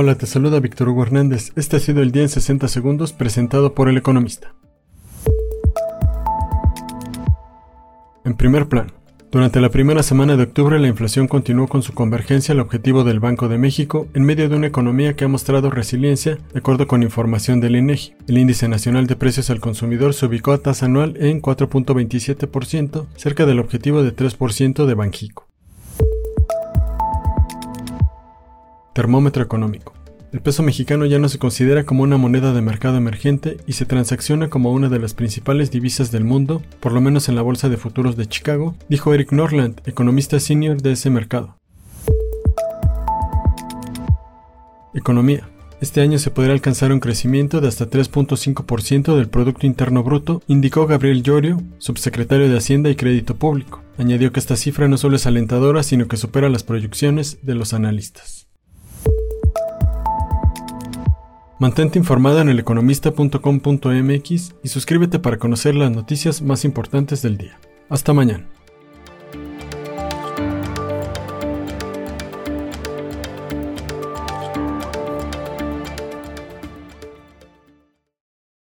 Hola, te saluda Víctor Hugo Hernández. Este ha sido el día en 60 segundos presentado por El Economista. En primer plano, durante la primera semana de octubre la inflación continuó con su convergencia al objetivo del Banco de México en medio de una economía que ha mostrado resiliencia, de acuerdo con información del INEGI. El índice nacional de precios al consumidor se ubicó a tasa anual en 4.27%, cerca del objetivo de 3% de Banjico. Termómetro económico. El peso mexicano ya no se considera como una moneda de mercado emergente y se transacciona como una de las principales divisas del mundo, por lo menos en la Bolsa de Futuros de Chicago, dijo Eric Norland, economista senior de ese mercado. Economía. Este año se podrá alcanzar un crecimiento de hasta 3.5% del Producto Interno Bruto, indicó Gabriel Llorio, subsecretario de Hacienda y Crédito Público. Añadió que esta cifra no solo es alentadora, sino que supera las proyecciones de los analistas. Mantente informado en eleconomista.com.mx y suscríbete para conocer las noticias más importantes del día. Hasta mañana.